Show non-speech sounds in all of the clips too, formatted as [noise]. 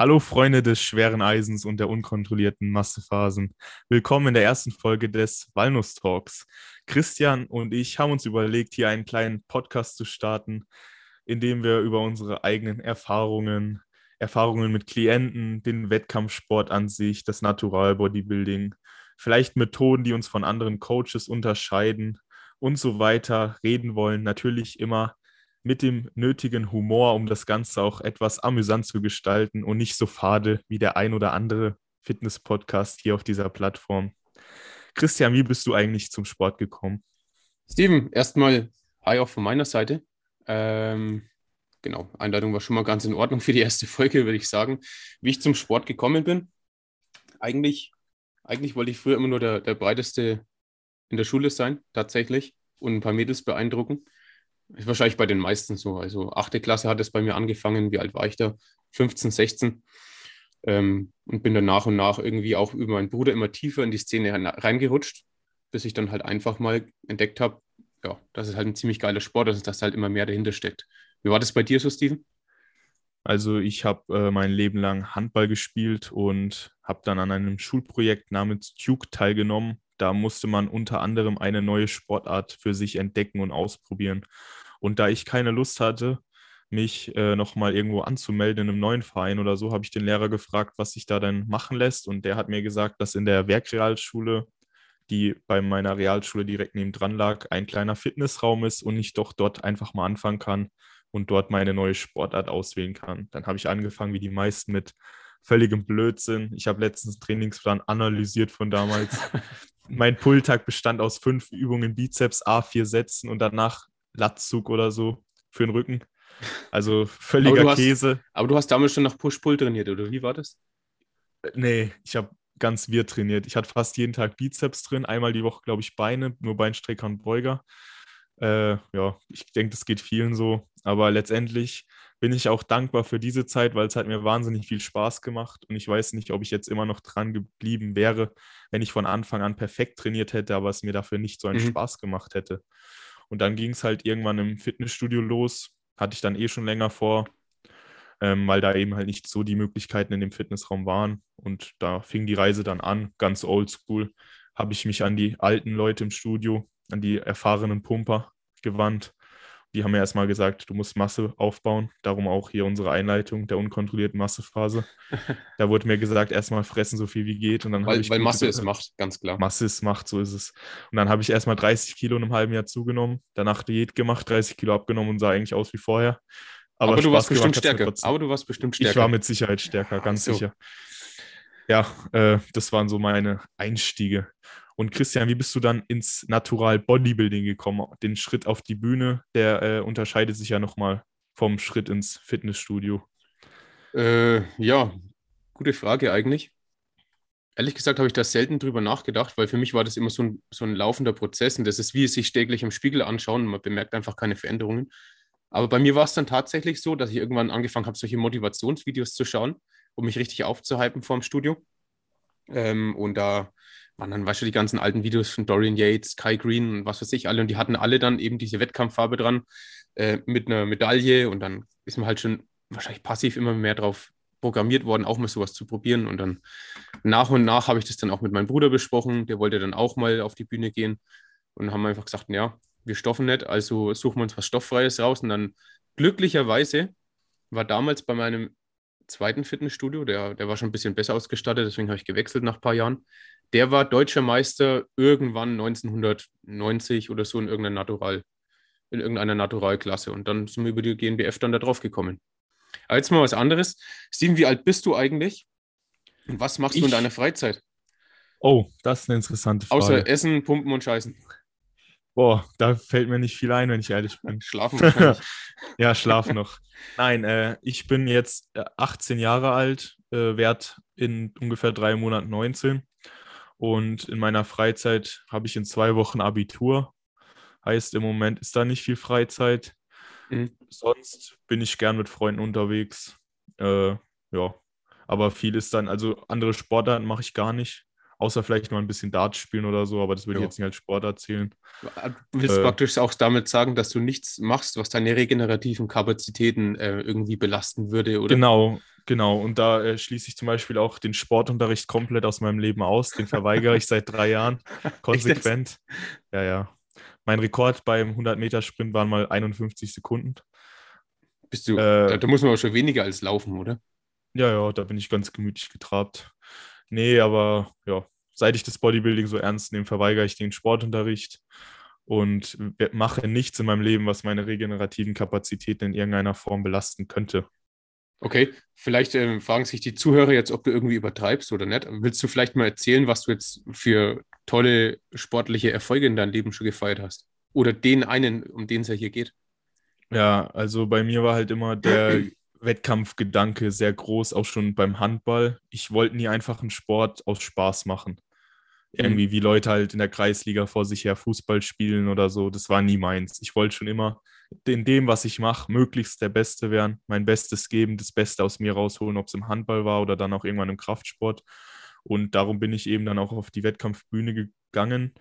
Hallo Freunde des schweren Eisens und der unkontrollierten Massephasen. Willkommen in der ersten Folge des Walnuss Talks. Christian und ich haben uns überlegt, hier einen kleinen Podcast zu starten, in dem wir über unsere eigenen Erfahrungen, Erfahrungen mit Klienten, den Wettkampfsport an sich, das Natural Bodybuilding, vielleicht Methoden, die uns von anderen Coaches unterscheiden und so weiter reden wollen. Natürlich immer mit dem nötigen Humor, um das Ganze auch etwas amüsant zu gestalten und nicht so fade wie der ein oder andere Fitness-Podcast hier auf dieser Plattform. Christian, wie bist du eigentlich zum Sport gekommen? Steven, erstmal hi auch von meiner Seite. Ähm, genau, Einladung war schon mal ganz in Ordnung für die erste Folge, würde ich sagen. Wie ich zum Sport gekommen bin, eigentlich, eigentlich wollte ich früher immer nur der, der breiteste in der Schule sein, tatsächlich, und ein paar Mädels beeindrucken. Ist wahrscheinlich bei den meisten so. Also achte Klasse hat es bei mir angefangen. Wie alt war ich da? 15, 16. Ähm, und bin dann nach und nach irgendwie auch über meinen Bruder immer tiefer in die Szene reingerutscht, bis ich dann halt einfach mal entdeckt habe, ja, das ist halt ein ziemlich geiler Sport dass halt immer mehr dahinter steckt. Wie war das bei dir so, Steven? Also ich habe äh, mein Leben lang Handball gespielt und habe dann an einem Schulprojekt namens Duke teilgenommen. Da musste man unter anderem eine neue Sportart für sich entdecken und ausprobieren. Und da ich keine Lust hatte, mich äh, nochmal irgendwo anzumelden in einem neuen Verein oder so, habe ich den Lehrer gefragt, was sich da denn machen lässt. Und der hat mir gesagt, dass in der Werkrealschule, die bei meiner Realschule direkt neben dran lag, ein kleiner Fitnessraum ist und ich doch dort einfach mal anfangen kann und dort meine neue Sportart auswählen kann. Dann habe ich angefangen, wie die meisten, mit völligem Blödsinn. Ich habe letztens einen Trainingsplan analysiert von damals. [laughs] mein Pulltag bestand aus fünf Übungen Bizeps, A4 Sätzen und danach Latzug oder so für den Rücken. [laughs] Also völliger aber hast, Käse. Aber du hast damals schon nach Push-Pull trainiert, oder wie war das? Äh, nee, ich habe ganz wir trainiert. Ich hatte fast jeden Tag Bizeps drin, einmal die Woche, glaube ich, Beine, nur Beinstrecker und Beuger. Äh, ja, ich denke, das geht vielen so. Aber letztendlich bin ich auch dankbar für diese Zeit, weil es hat mir wahnsinnig viel Spaß gemacht. Und ich weiß nicht, ob ich jetzt immer noch dran geblieben wäre, wenn ich von Anfang an perfekt trainiert hätte, aber es mir dafür nicht so einen mhm. Spaß gemacht hätte. Und dann ging es halt irgendwann im Fitnessstudio los. Hatte ich dann eh schon länger vor, ähm, weil da eben halt nicht so die Möglichkeiten in dem Fitnessraum waren. Und da fing die Reise dann an, ganz oldschool. Habe ich mich an die alten Leute im Studio, an die erfahrenen Pumper gewandt die haben ja erstmal gesagt, du musst Masse aufbauen. Darum auch hier unsere Einleitung der unkontrollierten Massephase. [laughs] da wurde mir gesagt, erstmal fressen so viel wie geht. Und dann weil ich weil Masse ist Macht, ganz klar. Masse ist Macht, so ist es. Und dann habe ich erstmal 30 Kilo in einem halben Jahr zugenommen, danach Diät gemacht, 30 Kilo abgenommen und sah eigentlich aus wie vorher. Aber, Aber du warst bestimmt stärker. Aber du warst bestimmt stärker. Ich war mit Sicherheit stärker, ganz so. sicher. Ja, äh, das waren so meine Einstiege. Und Christian, wie bist du dann ins Natural Bodybuilding gekommen? Den Schritt auf die Bühne, der äh, unterscheidet sich ja nochmal vom Schritt ins Fitnessstudio. Äh, ja, gute Frage eigentlich. Ehrlich gesagt habe ich da selten drüber nachgedacht, weil für mich war das immer so ein, so ein laufender Prozess und das ist wie es sich täglich im Spiegel anschauen und man bemerkt einfach keine Veränderungen. Aber bei mir war es dann tatsächlich so, dass ich irgendwann angefangen habe, solche Motivationsvideos zu schauen, um mich richtig aufzuhypen vor dem Studio. Ähm, und da waren dann, weißt du, die ganzen alten Videos von Dorian Yates, Kai Green und was weiß ich alle. Und die hatten alle dann eben diese Wettkampffarbe dran äh, mit einer Medaille. Und dann ist man halt schon wahrscheinlich passiv immer mehr drauf programmiert worden, auch mal sowas zu probieren. Und dann nach und nach habe ich das dann auch mit meinem Bruder besprochen. Der wollte dann auch mal auf die Bühne gehen. Und haben einfach gesagt, ja, wir stoffen nicht, also suchen wir uns was Stofffreies raus. Und dann glücklicherweise war damals bei meinem zweiten Fitnessstudio, der, der war schon ein bisschen besser ausgestattet, deswegen habe ich gewechselt nach ein paar Jahren. Der war deutscher Meister irgendwann 1990 oder so in irgendeiner Natural, in irgendeiner Naturalklasse. Und dann sind wir über die GNBF dann da drauf gekommen. Aber jetzt mal was anderes. Steven, wie alt bist du eigentlich? Und was machst ich? du in deiner Freizeit? Oh, das ist eine interessante Frage. Außer Essen, Pumpen und Scheißen. Boah, da fällt mir nicht viel ein, wenn ich ehrlich bin. [laughs] Schlafen [laughs] ja, schlafen noch. Nein, äh, ich bin jetzt 18 äh, Jahre alt, äh, werde in ungefähr drei Monaten 19 und in meiner Freizeit habe ich in zwei Wochen Abitur. Heißt, im Moment ist da nicht viel Freizeit. Mhm. Sonst bin ich gern mit Freunden unterwegs. Äh, ja, aber viel ist dann, also andere Sportarten mache ich gar nicht. Außer vielleicht mal ein bisschen Dart spielen oder so, aber das würde ich jetzt nicht als Sport erzählen. Du willst äh, praktisch auch damit sagen, dass du nichts machst, was deine regenerativen Kapazitäten äh, irgendwie belasten würde, oder? Genau, Genau, und da äh, schließe ich zum Beispiel auch den Sportunterricht komplett aus meinem Leben aus. Den verweigere ich seit drei Jahren [laughs] konsequent. Ja, ja. Mein Rekord beim 100-Meter-Sprint waren mal 51 Sekunden. Bist du, äh, da muss man auch schon weniger als laufen, oder? Ja, ja, da bin ich ganz gemütlich getrabt. Nee, aber ja, seit ich das Bodybuilding so ernst nehme, verweigere ich den Sportunterricht und mache nichts in meinem Leben, was meine regenerativen Kapazitäten in irgendeiner Form belasten könnte. Okay, vielleicht äh, fragen sich die Zuhörer jetzt, ob du irgendwie übertreibst oder nicht. Willst du vielleicht mal erzählen, was du jetzt für tolle sportliche Erfolge in deinem Leben schon gefeiert hast? Oder den einen, um den es ja hier geht? Ja, also bei mir war halt immer der [clears throat] Wettkampfgedanke sehr groß, auch schon beim Handball. Ich wollte nie einfach einen Sport aus Spaß machen. Mhm. Irgendwie wie Leute halt in der Kreisliga vor sich her Fußball spielen oder so. Das war nie meins. Ich wollte schon immer in dem, was ich mache, möglichst der Beste werden, mein Bestes geben, das Beste aus mir rausholen, ob es im Handball war oder dann auch irgendwann im Kraftsport. Und darum bin ich eben dann auch auf die Wettkampfbühne gegangen,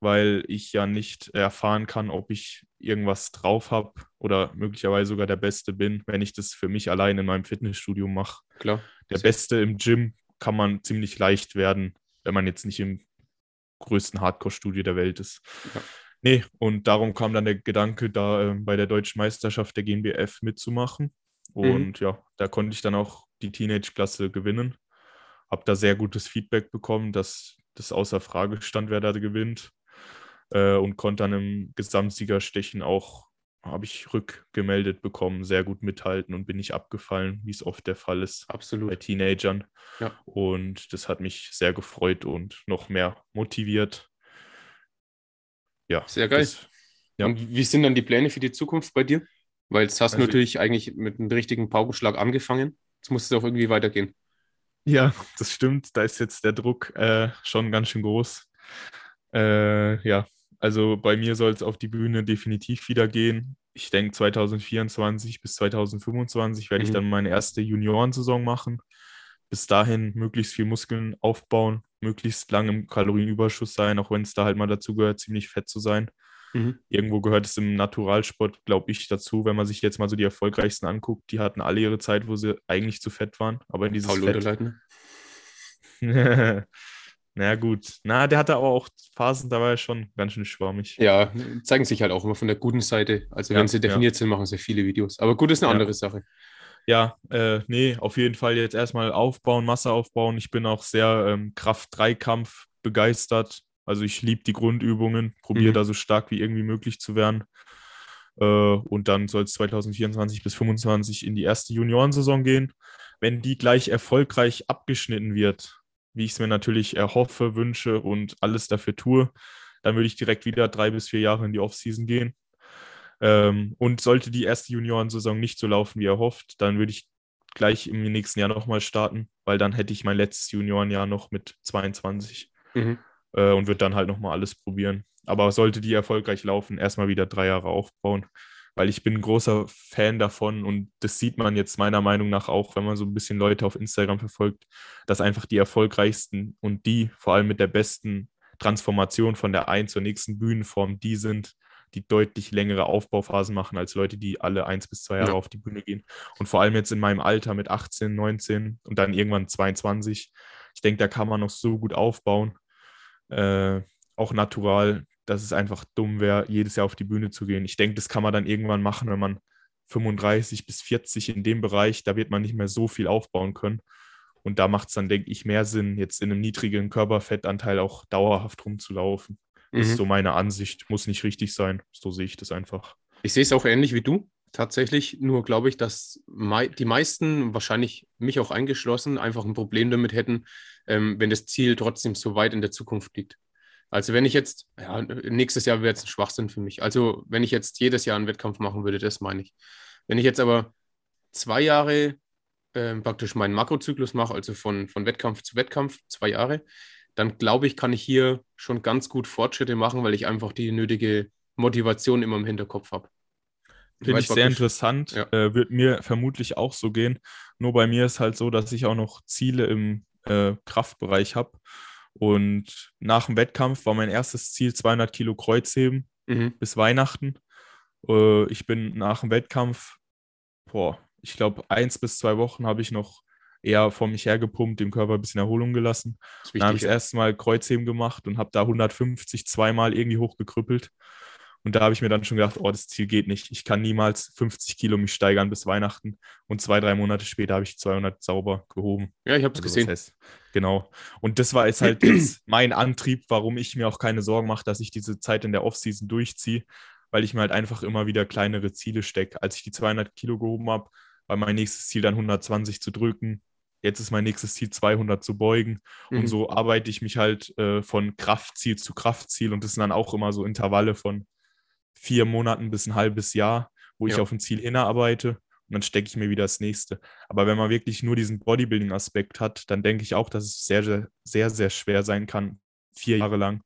weil ich ja nicht erfahren kann, ob ich irgendwas drauf habe oder möglicherweise sogar der Beste bin, wenn ich das für mich allein in meinem Fitnessstudio mache. Klar. Der Beste im Gym kann man ziemlich leicht werden, wenn man jetzt nicht im größten Hardcore-Studio der Welt ist. Ja. Nee, und darum kam dann der Gedanke, da äh, bei der deutschen Meisterschaft der GmbF mitzumachen. Mhm. Und mhm. ja, da konnte ich dann auch die Teenage-Klasse gewinnen. Habe da sehr gutes Feedback bekommen, dass das außer Frage stand, wer da gewinnt. Äh, und konnte dann im Gesamtsiegerstechen auch, habe ich rückgemeldet bekommen, sehr gut mithalten und bin nicht abgefallen, wie es oft der Fall ist Absolut. bei Teenagern. Ja. Und das hat mich sehr gefreut und noch mehr motiviert ja. Sehr geil. Das, ja. Und wie sind dann die Pläne für die Zukunft bei dir? Weil jetzt hast du also, natürlich eigentlich mit einem richtigen Paukenschlag angefangen. Jetzt muss es auch irgendwie weitergehen. Ja, das stimmt. Da ist jetzt der Druck äh, schon ganz schön groß. Äh, ja, also bei mir soll es auf die Bühne definitiv wieder gehen. Ich denke, 2024 bis 2025 werde mhm. ich dann meine erste Juniorensaison machen. Bis dahin möglichst viel Muskeln aufbauen, möglichst lang im Kalorienüberschuss sein, auch wenn es da halt mal dazu gehört, ziemlich fett zu sein. Mhm. Irgendwo gehört es im Naturalsport, glaube ich, dazu, wenn man sich jetzt mal so die erfolgreichsten anguckt. Die hatten alle ihre Zeit, wo sie eigentlich zu fett waren. Aber in dieses Paul Fett. [laughs] Na gut. Na, der hatte aber auch Phasen, da war er schon ganz schön schwammig. Ja, zeigen sich halt auch immer von der guten Seite. Also, ja, wenn sie definiert ja. sind, machen sie viele Videos. Aber gut ist eine ja. andere Sache ja, äh, nee, auf jeden Fall jetzt erstmal aufbauen, Masse aufbauen. Ich bin auch sehr ähm, Kraft-3-Kampf begeistert. Also ich liebe die Grundübungen, probiere mhm. da so stark wie irgendwie möglich zu werden. Äh, und dann soll es 2024 bis 2025 in die erste Juniorensaison gehen. Wenn die gleich erfolgreich abgeschnitten wird, wie ich es mir natürlich erhoffe, wünsche und alles dafür tue, dann würde ich direkt wieder drei bis vier Jahre in die Offseason gehen ähm, und sollte die erste Juniorensaison nicht so laufen, wie er hofft, dann würde ich gleich im nächsten Jahr nochmal starten, weil dann hätte ich mein letztes Juniorenjahr noch mit 22 mhm. äh, und würde dann halt nochmal alles probieren. Aber sollte die erfolgreich laufen, erstmal wieder drei Jahre aufbauen, weil ich bin ein großer Fan davon und das sieht man jetzt meiner Meinung nach auch, wenn man so ein bisschen Leute auf Instagram verfolgt, dass einfach die erfolgreichsten und die vor allem mit der besten Transformation von der einen zur nächsten Bühnenform die sind, die deutlich längere Aufbauphasen machen als Leute, die alle eins bis zwei Jahre ja. auf die Bühne gehen. Und vor allem jetzt in meinem Alter mit 18, 19 und dann irgendwann 22. Ich denke, da kann man noch so gut aufbauen. Äh, auch natural, dass es einfach dumm wäre, jedes Jahr auf die Bühne zu gehen. Ich denke, das kann man dann irgendwann machen, wenn man 35 bis 40 in dem Bereich, da wird man nicht mehr so viel aufbauen können. Und da macht es dann, denke ich, mehr Sinn, jetzt in einem niedrigen Körperfettanteil auch dauerhaft rumzulaufen. Das mhm. ist so meine Ansicht. Muss nicht richtig sein. So sehe ich das einfach. Ich sehe es auch ähnlich wie du. Tatsächlich, nur glaube ich, dass die meisten, wahrscheinlich mich auch eingeschlossen, einfach ein Problem damit hätten, ähm, wenn das Ziel trotzdem so weit in der Zukunft liegt. Also wenn ich jetzt, ja, nächstes Jahr wäre es ein Schwachsinn für mich. Also wenn ich jetzt jedes Jahr einen Wettkampf machen würde, das meine ich. Wenn ich jetzt aber zwei Jahre äh, praktisch meinen Makrozyklus mache, also von, von Wettkampf zu Wettkampf, zwei Jahre, dann glaube ich, kann ich hier schon ganz gut Fortschritte machen, weil ich einfach die nötige Motivation immer im Hinterkopf habe. Finde ich sehr interessant. Ja. Äh, wird mir vermutlich auch so gehen. Nur bei mir ist halt so, dass ich auch noch Ziele im äh, Kraftbereich habe. Und nach dem Wettkampf war mein erstes Ziel 200 Kilo Kreuzheben mhm. bis Weihnachten. Äh, ich bin nach dem Wettkampf, boah, ich glaube, eins bis zwei Wochen habe ich noch eher vor mich hergepumpt, dem Körper ein bisschen Erholung gelassen. Dann habe ich das erste Mal Kreuzheben gemacht und habe da 150 zweimal irgendwie hochgekrüppelt. Und da habe ich mir dann schon gedacht, oh, das Ziel geht nicht. Ich kann niemals 50 Kilo mich steigern bis Weihnachten. Und zwei, drei Monate später habe ich 200 sauber gehoben. Ja, ich habe es also, gesehen. Heißt, genau. Und das war jetzt halt [clears throat] jetzt mein Antrieb, warum ich mir auch keine Sorgen mache, dass ich diese Zeit in der Offseason durchziehe, weil ich mir halt einfach immer wieder kleinere Ziele stecke. Als ich die 200 Kilo gehoben habe, war mein nächstes Ziel dann 120 zu drücken. Jetzt ist mein nächstes Ziel 200 zu beugen. Mhm. Und so arbeite ich mich halt äh, von Kraftziel zu Kraftziel. Und das sind dann auch immer so Intervalle von vier Monaten bis ein halbes Jahr, wo ja. ich auf ein Ziel hinarbeite und dann stecke ich mir wieder das nächste. Aber wenn man wirklich nur diesen Bodybuilding-Aspekt hat, dann denke ich auch, dass es sehr, sehr, sehr, sehr schwer sein kann, vier Jahre lang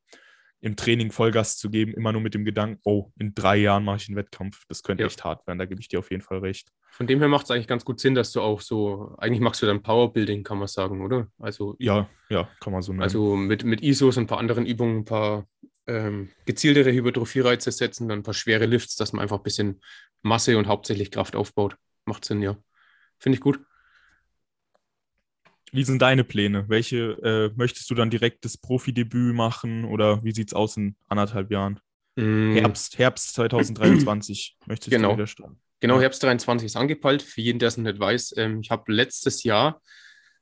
im Training Vollgas zu geben, immer nur mit dem Gedanken, oh, in drei Jahren mache ich einen Wettkampf. Das könnte ja. echt hart werden, da gebe ich dir auf jeden Fall recht. Von dem her macht es eigentlich ganz gut Sinn, dass du auch so, eigentlich machst du dann Powerbuilding, kann man sagen, oder? Also, ja, ja, kann man so nennen. Also mit, mit ISOs und ein paar anderen Übungen, ein paar ähm, gezieltere Hypertrophie-Reize setzen, dann ein paar schwere Lifts, dass man einfach ein bisschen Masse und hauptsächlich Kraft aufbaut. Macht Sinn, ja. Finde ich gut. Wie sind deine Pläne? Welche äh, möchtest du dann direkt das Profidebüt machen oder wie sieht es aus in anderthalb Jahren? Mm. Herbst, Herbst 2023 [clears throat] möchtest genau. du wieder starten? Genau, Herbst 23 ist angepeilt. Für jeden, der es nicht weiß, ähm, ich habe letztes Jahr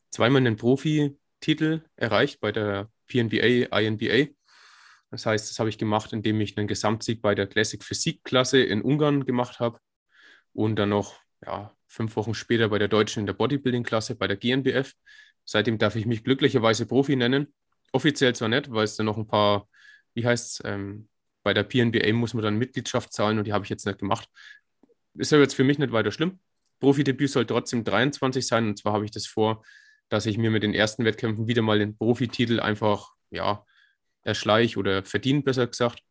zweimal einen Profi-Titel erreicht bei der PNBA, INBA. Das heißt, das habe ich gemacht, indem ich einen Gesamtsieg bei der Classic Physik-Klasse in Ungarn gemacht habe und dann noch ja, fünf Wochen später bei der Deutschen in der Bodybuilding-Klasse bei der GNBF. Seitdem darf ich mich glücklicherweise Profi nennen. Offiziell zwar nicht, weil es dann noch ein paar, wie heißt es, ähm, bei der PNBA muss man dann Mitgliedschaft zahlen und die habe ich jetzt nicht gemacht. Ist ja jetzt für mich nicht weiter schlimm. Profidebüt soll trotzdem 23 sein und zwar habe ich das vor, dass ich mir mit den ersten Wettkämpfen wieder mal den Profititel einfach, ja, erschleich oder verdiene, besser gesagt.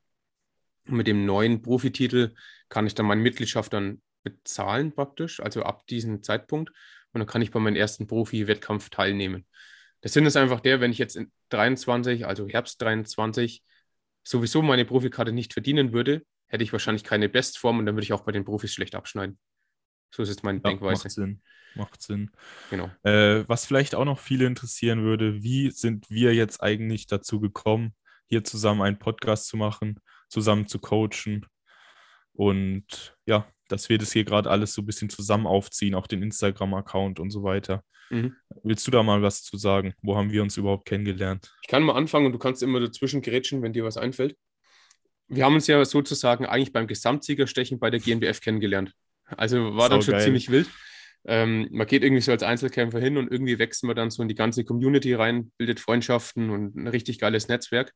Und mit dem neuen Profititel kann ich dann meine Mitgliedschaft dann bezahlen praktisch, also ab diesem Zeitpunkt. Und dann kann ich bei meinem ersten Profi-Wettkampf teilnehmen. Der Sinn ist einfach der, wenn ich jetzt in 23, also Herbst 23, sowieso meine Profikarte nicht verdienen würde, hätte ich wahrscheinlich keine Bestform und dann würde ich auch bei den Profis schlecht abschneiden. So ist jetzt meine ja, Denkweise. Macht Sinn. Macht Sinn. Genau. Äh, was vielleicht auch noch viele interessieren würde, wie sind wir jetzt eigentlich dazu gekommen, hier zusammen einen Podcast zu machen, zusammen zu coachen. Und ja, dass wir das hier gerade alles so ein bisschen zusammen aufziehen, auch den Instagram-Account und so weiter. Mhm. Willst du da mal was zu sagen? Wo haben wir uns überhaupt kennengelernt? Ich kann mal anfangen und du kannst immer dazwischen grätschen, wenn dir was einfällt. Wir haben uns ja sozusagen eigentlich beim Gesamtsiegerstechen bei der GNBF kennengelernt. Also war Sau dann schon geil. ziemlich wild. Ähm, man geht irgendwie so als Einzelkämpfer hin und irgendwie wächst man dann so in die ganze Community rein, bildet Freundschaften und ein richtig geiles Netzwerk.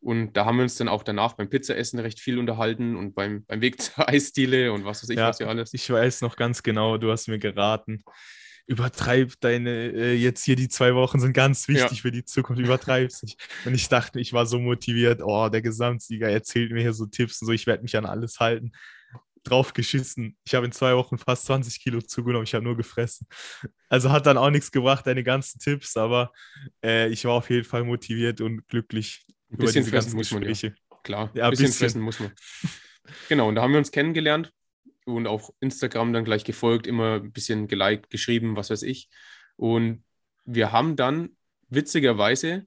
Und da haben wir uns dann auch danach beim Pizzaessen recht viel unterhalten und beim, beim Weg [laughs] zur Eisdiele und was weiß ich, ja, was ja alles. Ich weiß noch ganz genau, du hast mir geraten. Übertreib deine, äh, jetzt hier die zwei Wochen sind ganz wichtig ja. für die Zukunft, übertreib es nicht. Und ich dachte, ich war so motiviert, oh, der Gesamtsieger erzählt mir hier so Tipps und so, ich werde mich an alles halten drauf geschissen. Ich habe in zwei Wochen fast 20 Kilo zugenommen, ich habe nur gefressen. Also hat dann auch nichts gebracht, deine ganzen Tipps, aber äh, ich war auf jeden Fall motiviert und glücklich. Ein bisschen fressen muss man ja. Klar, ja, ein bisschen, bisschen fressen muss man. genau, und da haben wir uns kennengelernt und auf Instagram dann gleich gefolgt, immer ein bisschen geliked, geschrieben, was weiß ich. Und wir haben dann witzigerweise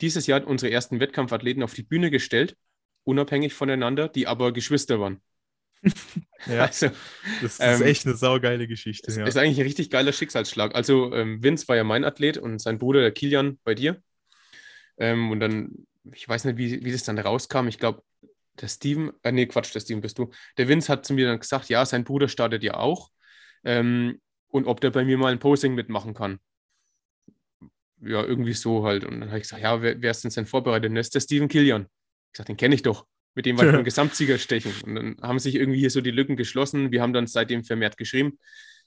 dieses Jahr unsere ersten Wettkampfathleten auf die Bühne gestellt, unabhängig voneinander, die aber Geschwister waren. Ja, [laughs] also, das ist ähm, echt eine saugeile Geschichte. Ja. Ist eigentlich ein richtig geiler Schicksalsschlag. Also ähm, Vince war ja mein Athlet und sein Bruder, der Kilian, bei dir. Ähm, und dann, ich weiß nicht, wie, wie das dann rauskam. Ich glaube, der Steven, äh, nee, Quatsch, der Steven bist du. Der Vince hat zu mir dann gesagt, ja, sein Bruder startet ja auch. Ähm, und ob der bei mir mal ein Posing mitmachen kann. Ja, irgendwie so halt. Und dann habe ich gesagt, ja, wer, wer ist denn sein Vorbereiter? das ist der Steven Kilian. Ich gesagt, den kenne ich doch mit dem wir vom [laughs] Gesamtsieger stechen. Und dann haben sich irgendwie hier so die Lücken geschlossen. Wir haben dann seitdem vermehrt geschrieben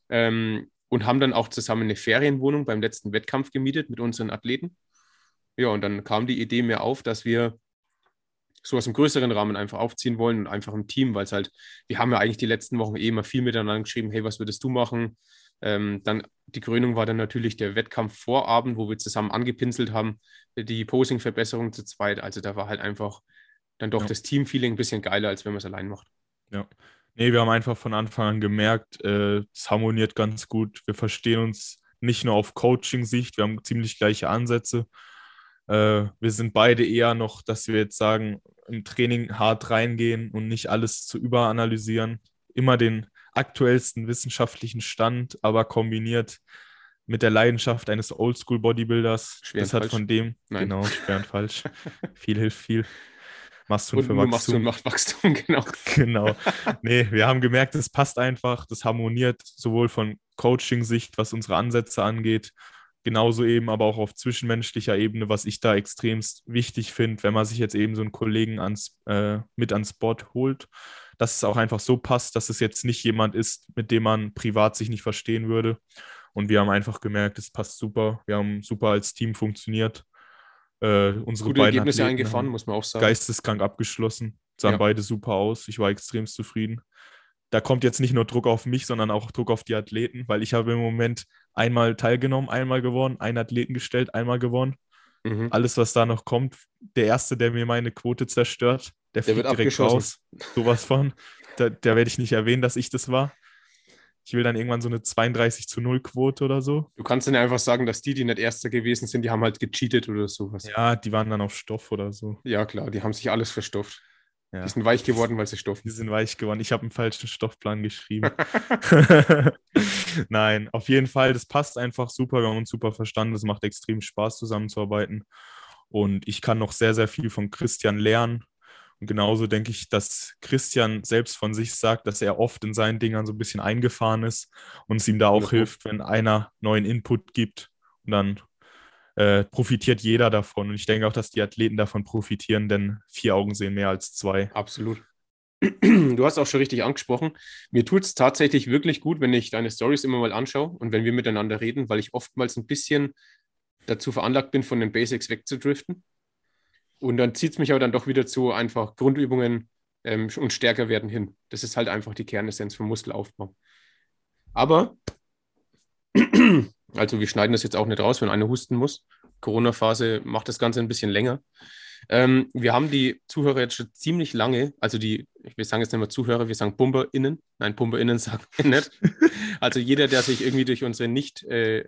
ähm, und haben dann auch zusammen eine Ferienwohnung beim letzten Wettkampf gemietet mit unseren Athleten. Ja, und dann kam die Idee mir auf, dass wir so aus einem größeren Rahmen einfach aufziehen wollen und einfach im Team, weil es halt, wir haben ja eigentlich die letzten Wochen eh immer viel miteinander geschrieben, hey, was würdest du machen? Ähm, dann die Krönung war dann natürlich der Wettkampfvorabend, wo wir zusammen angepinselt haben, die Posing-Verbesserung zu zweit. Also da war halt einfach dann doch ja. das Teamfeeling ein bisschen geiler, als wenn man es allein macht. Ja. Nee, wir haben einfach von Anfang an gemerkt, äh, es harmoniert ganz gut. Wir verstehen uns nicht nur auf Coaching-Sicht, wir haben ziemlich gleiche Ansätze. Äh, wir sind beide eher noch, dass wir jetzt sagen, im Training hart reingehen und nicht alles zu überanalysieren. Immer den aktuellsten wissenschaftlichen Stand, aber kombiniert mit der Leidenschaft eines Oldschool-Bodybuilders. Das hat falsch. von dem, Nein. genau, schwer und falsch. [laughs] viel hilft viel. Machst du Und für Wachstum. macht Wachstum, [laughs] genau. [laughs] Genau. Nee, wir haben gemerkt, es passt einfach, das harmoniert sowohl von Coaching-Sicht, was unsere Ansätze angeht, genauso eben aber auch auf zwischenmenschlicher Ebene, was ich da extremst wichtig finde, wenn man sich jetzt eben so einen Kollegen ans, äh, mit ans Board holt, dass es auch einfach so passt, dass es jetzt nicht jemand ist, mit dem man privat sich nicht verstehen würde. Und wir haben einfach gemerkt, es passt super. Wir haben super als Team funktioniert. Äh, unsere Gute beiden Ergebnisse Athleten eingefahren, muss man auch sagen. geisteskrank abgeschlossen. Sahen Ja. beide super aus. Ich war extrem zufrieden. Da kommt jetzt nicht nur Druck auf mich, sondern auch Druck auf die Athleten, weil ich habe im Moment einmal teilgenommen, einmal gewonnen, einen Athleten gestellt, einmal gewonnen. Mhm. Alles, was da noch kommt, der Erste, der mir meine Quote zerstört, der, Der wird direkt raus. Sowas von. Da, da werde ich nicht erwähnen, dass ich das war. Ich will dann irgendwann so eine 32 zu 0 Quote oder so. Du kannst dann ja einfach sagen, dass die, die nicht Erster gewesen sind, die haben halt gecheatet oder sowas. Ja, Ja, die waren dann auf Stoff oder so. klar, die haben sich alles verstopft. Ja. Die sind weich geworden, weil sie stoffen. Die sind weich geworden. Ich habe einen falschen Stoffplan geschrieben. [laughs] [laughs] Nein, auf jeden Fall, das passt einfach super. Wir haben uns super verstanden. Es macht extrem Spaß, zusammenzuarbeiten. Und ich kann noch sehr, sehr viel von Christian lernen. Und genauso denke ich, dass Christian selbst von sich sagt, dass er oft in seinen Dingern so ein bisschen eingefahren ist und es ihm da auch Wunderbar. hilft, wenn einer neuen Input gibt. Und dann äh, profitiert jeder davon. Und ich denke auch, dass die Athleten davon profitieren, denn vier Augen sehen mehr als zwei. Absolut. [clears throat] Du hast auch schon richtig angesprochen. Mir tut es tatsächlich wirklich gut, wenn ich deine Stories immer mal anschaue und wenn wir miteinander reden, weil ich oftmals ein bisschen dazu veranlagt bin, von den Basics wegzudriften. Und dann zieht es mich aber dann doch wieder zu einfach Grundübungen ähm, und stärker werden hin. Das ist halt einfach die Kernessenz vom Muskelaufbau. Aber, [clears throat] also wir schneiden das jetzt auch nicht raus, wenn einer husten muss. Corona-Phase macht das Ganze ein bisschen länger. Ähm, wir haben die Zuhörer jetzt schon ziemlich lange, also die, wir sagen jetzt nicht mehr Zuhörer, wir sagen PumperInnen. Nein, PumperInnen [laughs] sagen wir nicht. Also jeder, der sich irgendwie durch unsere nicht äh,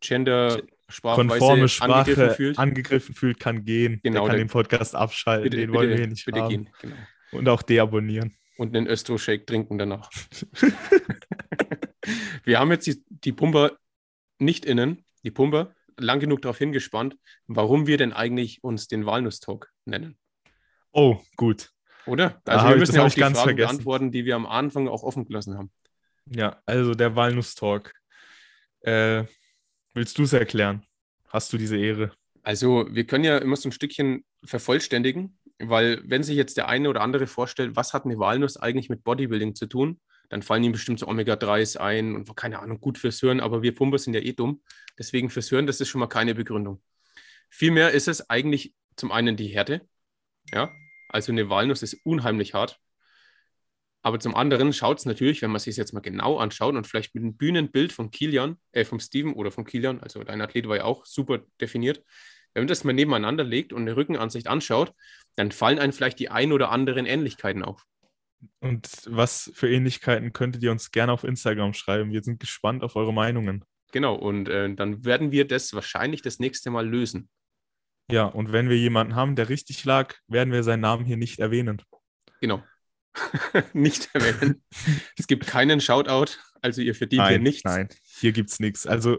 gender konforme Sprache angegriffen fühlt, angegriffen fühlt, kann gehen. Genau, der kann der- den Podcast abschalten. bitte, den wollen wir hier nicht bitte haben. gehen. Genau. Und auch deabonnieren. Und einen Östro-Shake trinken danach. [laughs] [laughs] wir haben jetzt die, die Pumper nicht innen, die Pumper, lang genug darauf hingespannt, warum wir denn eigentlich uns den Walnuss-Talk nennen. Oh, gut. Oder? Da Also hab wir müssen ja auch die ganz Fragen vergessen. beantworten, die wir am Anfang auch offen gelassen haben. Ja, also der Walnuss-Talk. Äh, willst du es erklären? Hast du diese Ehre? Also wir können ja immer so ein Stückchen vervollständigen, weil wenn sich jetzt der eine oder andere vorstellt, was hat eine Walnuss eigentlich mit Bodybuilding zu tun, dann fallen ihm bestimmt so Omega-3s ein und keine Ahnung, gut fürs Hirn, aber wir Pumper sind ja eh dumm. Deswegen fürs Hirn, das ist schon mal keine Begründung. Vielmehr ist es eigentlich zum einen die Härte. Ja, also eine Walnuss ist unheimlich hart. Aber zum anderen schaut es natürlich, wenn man sich jetzt mal genau anschaut und vielleicht mit einem Bühnenbild von Kilian, äh, vom Steven oder von Kilian, also dein Athlet war ja auch super definiert, wenn man das mal nebeneinander legt und eine Rückenansicht anschaut, dann fallen einem vielleicht die ein oder anderen Ähnlichkeiten auf. Und was für Ähnlichkeiten könntet ihr uns gerne auf Instagram schreiben? Wir sind gespannt auf eure Meinungen. Genau, und äh, dann werden wir das wahrscheinlich das nächste Mal lösen. Ja, und wenn wir jemanden haben, der richtig lag, werden wir seinen Namen hier nicht erwähnen. Genau. [laughs] nicht erwähnen. es gibt keinen Shoutout, also ihr verdient hier Nein, nichts. nein, hier gibt es nichts. Also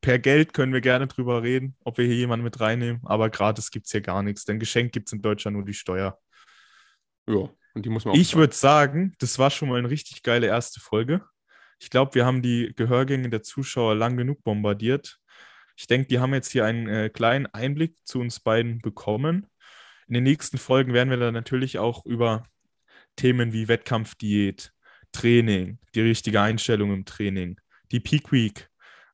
per Geld können wir gerne drüber reden, ob wir hier jemanden mit reinnehmen, aber gratis gibt es hier gar nichts, denn geschenkt gibt es in Deutschland nur die Steuer. Ja, und die muss man auch Ich würde sagen, das war schon mal eine richtig geile erste Folge. Ich glaube, wir haben die Gehörgänge der Zuschauer lang genug bombardiert. Ich denke, die haben jetzt hier einen äh, kleinen Einblick zu uns beiden bekommen. In den nächsten Folgen werden wir dann natürlich auch über Themen wie Wettkampfdiät, Training, die richtige Einstellung im Training, die Peak Week,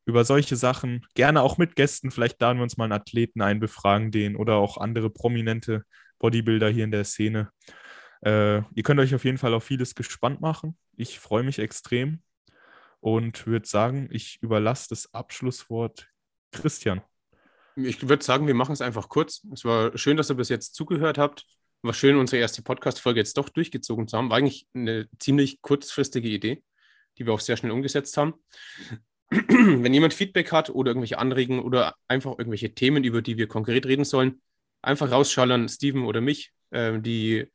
über solche Sachen, gerne auch mit Gästen, vielleicht laden wir uns mal einen Athleten ein, befragen den oder auch andere prominente Bodybuilder hier in der Szene. Äh, ihr könnt euch auf jeden Fall auf vieles gespannt machen. Ich freue mich extrem und würde sagen, ich überlasse das Abschlusswort Christian. Ich würde sagen, wir machen es einfach kurz. Es war schön, dass ihr bis jetzt zugehört habt. War schön, unsere erste Podcast-Folge jetzt doch durchgezogen zu haben. War eigentlich eine ziemlich kurzfristige Idee, die wir auch sehr schnell umgesetzt haben. [clears throat] wenn jemand Feedback hat oder irgendwelche Anregungen oder einfach irgendwelche Themen, über die wir konkret reden sollen, einfach rausschallern, Steven oder mich. Äh, die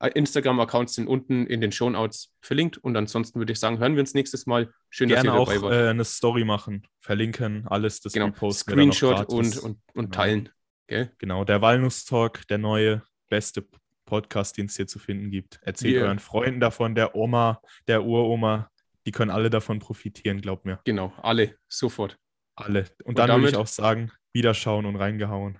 äh, Instagram-Accounts sind unten in den Shownotes verlinkt. Und ansonsten würde ich sagen, hören wir uns nächstes Mal. Schön, Gerne dass ihr dabei auch wart. Äh, eine Story machen, verlinken, alles das genau. Screenshot und, und, und genau. teilen. Okay? Genau, der Walnuss-Talk, der neue, beste Podcast, den es hier zu finden gibt. Erzählt yeah. euren Freunden davon, der Oma, der Uroma, die können alle davon profitieren, glaubt mir. Genau, alle, sofort. Alle. Und, und dann würde ich auch sagen, wiederschauen und reingehauen.